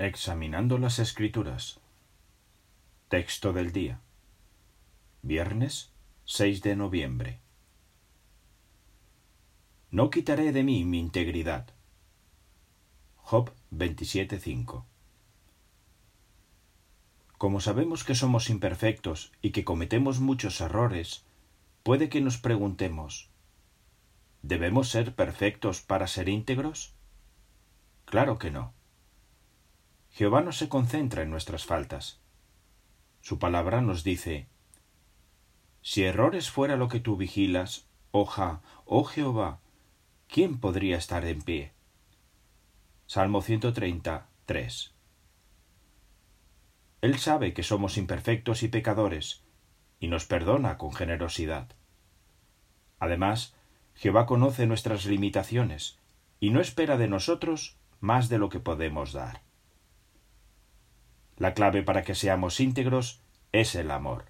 Examinando las Escrituras. Texto del día. Viernes 6 de noviembre. No quitaré de mí mi integridad. Job 27.5. Como sabemos que somos imperfectos y que cometemos muchos errores, puede que nos preguntemos, ¿debemos ser perfectos para ser íntegros? Claro que no. Jehová no se concentra en nuestras faltas. Su palabra nos dice, Si errores fuera lo que tú vigilas, oja, oh Jehová, ¿quién podría estar en pie? Salmo 133. Él sabe que somos imperfectos y pecadores, y nos perdona con generosidad. Además, Jehová conoce nuestras limitaciones, y no espera de nosotros más de lo que podemos dar. La clave para que seamos íntegros es el amor.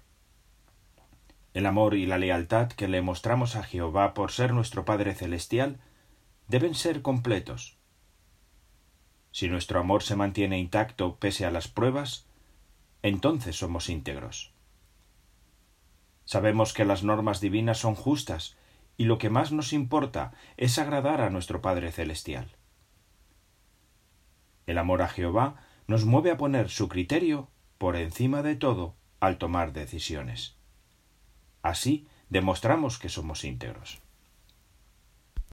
El amor y la lealtad que le mostramos a Jehová por ser nuestro Padre Celestial deben ser completos. Si nuestro amor se mantiene intacto pese a las pruebas, entonces somos íntegros. Sabemos que las normas divinas son justas y lo que más nos importa es agradar a nuestro Padre Celestial. El amor a Jehová nos mueve a poner su criterio por encima de todo al tomar decisiones. Así demostramos que somos íntegros.